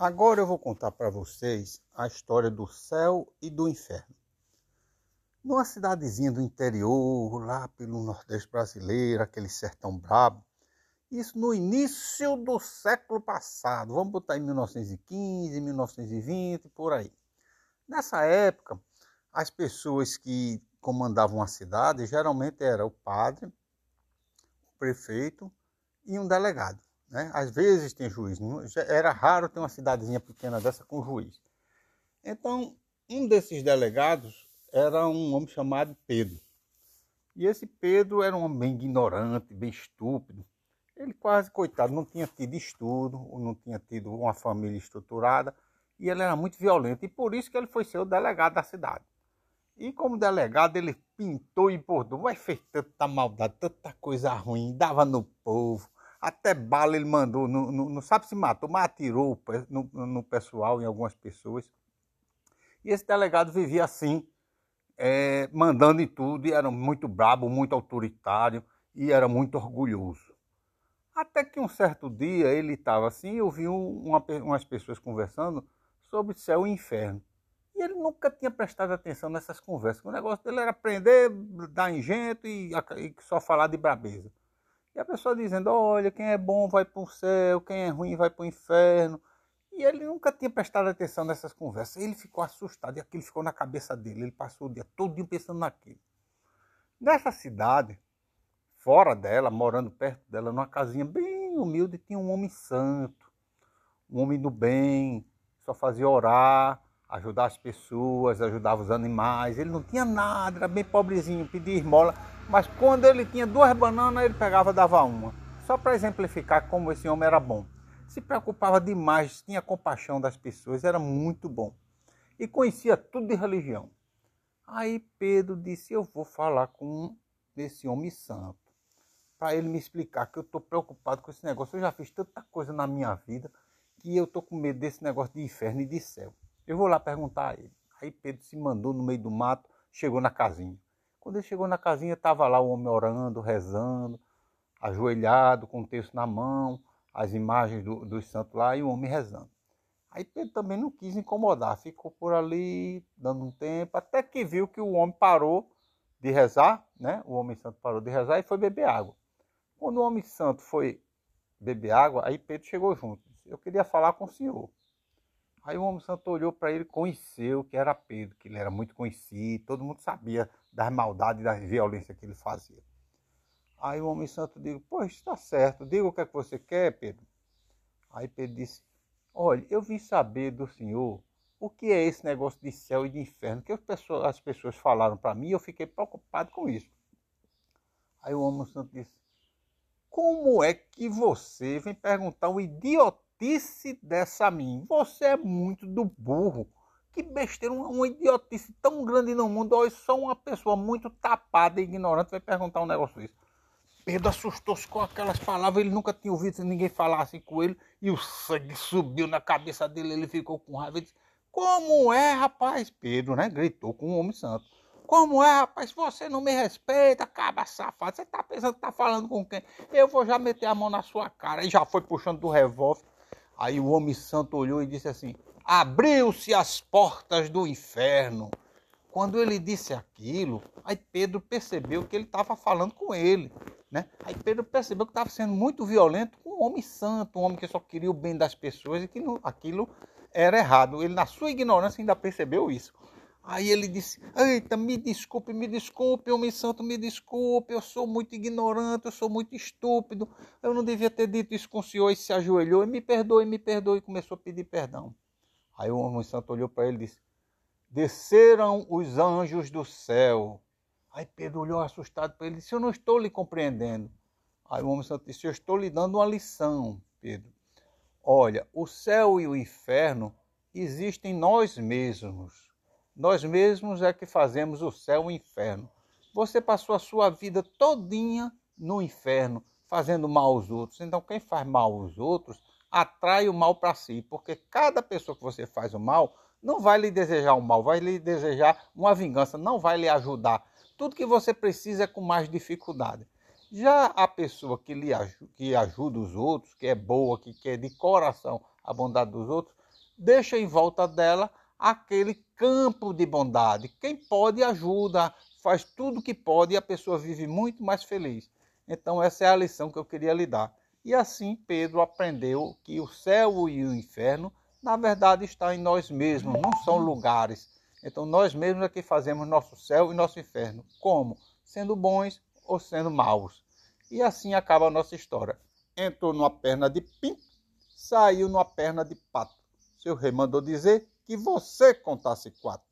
Agora eu vou contar para vocês a história do céu e do inferno. Numa cidadezinha do interior, lá pelo Nordeste brasileiro, aquele sertão brabo, isso no início do século passado, vamos botar em 1915, 1920, por aí. Nessa época, as pessoas que comandavam a cidade geralmente era o padre, o prefeito e um delegado. Né? Às vezes tem juiz, era raro ter uma cidadezinha pequena dessa com juiz. Então, um desses delegados era um homem chamado Pedro. E esse Pedro era um homem bem ignorante, bem estúpido. Ele quase, coitado, não tinha tido estudo, não tinha tido uma família estruturada, e ele era muito violento, e por isso que ele foi ser o delegado da cidade. E como delegado, ele pintou e bordou, mas fez tanta maldade, tanta coisa ruim, dava no povo, até bala ele mandou, não, não, não sabe se matou, mas atirou no, no, pessoal, em algumas pessoas. E esse delegado vivia assim, é, mandando em tudo, e era muito brabo, muito autoritário, e era muito orgulhoso. Até que um certo dia ele estava assim, eu vi uma, umas pessoas conversando sobre céu e inferno. E ele nunca tinha prestado atenção nessas conversas. O negócio dele era aprender, dar engenho e, e só falar de brabeza. E a pessoa dizendo: olha, quem é bom vai para o céu, quem é ruim vai para o inferno. E ele nunca tinha prestado atenção nessas conversas. Ele ficou assustado e aquilo ficou na cabeça dele. Ele passou o dia todo pensando naquilo. Nessa cidade, fora dela, morando perto dela, numa casinha bem humilde, tinha um homem santo, um homem do bem, só fazia orar, ajudar as pessoas, ajudava os animais. Ele não tinha nada, era bem pobrezinho, pedia esmola. Mas quando ele tinha duas bananas, ele pegava e dava uma. Só para exemplificar como esse homem era bom. Se preocupava demais, tinha compaixão das pessoas, era muito bom. E conhecia tudo de religião. Aí Pedro disse: Eu vou falar com esse homem santo. Para ele me explicar que eu estou preocupado com esse negócio. Eu já fiz tanta coisa na minha vida que eu estou com medo desse negócio de inferno e de céu. Eu vou lá perguntar a ele. Aí Pedro se mandou no meio do mato, chegou na casinha. Quando ele chegou na casinha, estava lá o homem orando, rezando, ajoelhado, com o texto na mão, as imagens do, dos santos lá e o homem rezando. Aí Pedro também não quis incomodar, ficou por ali, dando um tempo, até que viu que o homem parou de rezar, né? O homem santo parou de rezar e foi beber água. Quando o homem santo foi beber água, aí Pedro chegou junto. Eu queria falar com o senhor. Aí o homem santo olhou para ele, conheceu que era Pedro, que ele era muito conhecido, todo mundo sabia das maldades e da violência que ele fazia. Aí o homem santo disse, pois está certo, diga o que é que você quer, Pedro. Aí Pedro disse, olha, eu vim saber do senhor o que é esse negócio de céu e de inferno, que as pessoas, as pessoas falaram para mim e eu fiquei preocupado com isso. Aí o homem santo disse, como é que você vem perguntar um idiota idiotice dessa mim. Você é muito do burro. Que besteira, uma, uma idiotice tão grande no mundo. Olha, só uma pessoa muito tapada e ignorante vai perguntar um negócio desse. Pedro assustou-se com aquelas palavras, ele nunca tinha ouvido ninguém falar assim com ele, e o sangue subiu na cabeça dele, ele ficou com raiva e disse, como é, rapaz? Pedro, né, gritou com o homem santo. Como é, rapaz? Você não me respeita, acaba safado. Você tá pensando que tá falando com quem? Eu vou já meter a mão na sua cara. E já foi puxando do revólver. Aí o homem santo olhou e disse assim: Abriu-se as portas do inferno. Quando ele disse aquilo, aí Pedro percebeu que ele estava falando com ele. Né? Aí Pedro percebeu que estava sendo muito violento com um homem santo, um homem que só queria o bem das pessoas e que aquilo era errado. Ele, na sua ignorância, ainda percebeu isso. Aí ele disse: Eita, me desculpe, me desculpe, homem santo, me desculpe, eu sou muito ignorante, eu sou muito estúpido, eu não devia ter dito isso com o senhor. E se ajoelhou e me perdoe, me perdoe, e começou a pedir perdão. Aí o homem santo olhou para ele e disse: Desceram os anjos do céu. Aí Pedro olhou assustado para ele e disse: Eu não estou lhe compreendendo. Aí o homem santo disse: Eu estou lhe dando uma lição, Pedro. Olha, o céu e o inferno existem nós mesmos. Nós mesmos é que fazemos o céu e o inferno. Você passou a sua vida todinha no inferno, fazendo mal aos outros. Então, quem faz mal aos outros atrai o mal para si, porque cada pessoa que você faz o mal não vai lhe desejar o mal, vai lhe desejar uma vingança, não vai lhe ajudar. Tudo que você precisa é com mais dificuldade. Já a pessoa que, lhe, que ajuda os outros, que é boa, que quer de coração a bondade dos outros, deixa em volta dela aquele campo de bondade. Quem pode ajuda, faz tudo que pode e a pessoa vive muito mais feliz. Então essa é a lição que eu queria lhe dar. E assim Pedro aprendeu que o céu e o inferno, na verdade, está em nós mesmos, não são lugares. Então nós mesmos é que fazemos nosso céu e nosso inferno. Como? Sendo bons ou sendo maus. E assim acaba a nossa história. Entrou numa perna de pinto, saiu numa perna de pato. Seu rei mandou dizer que você contasse quatro.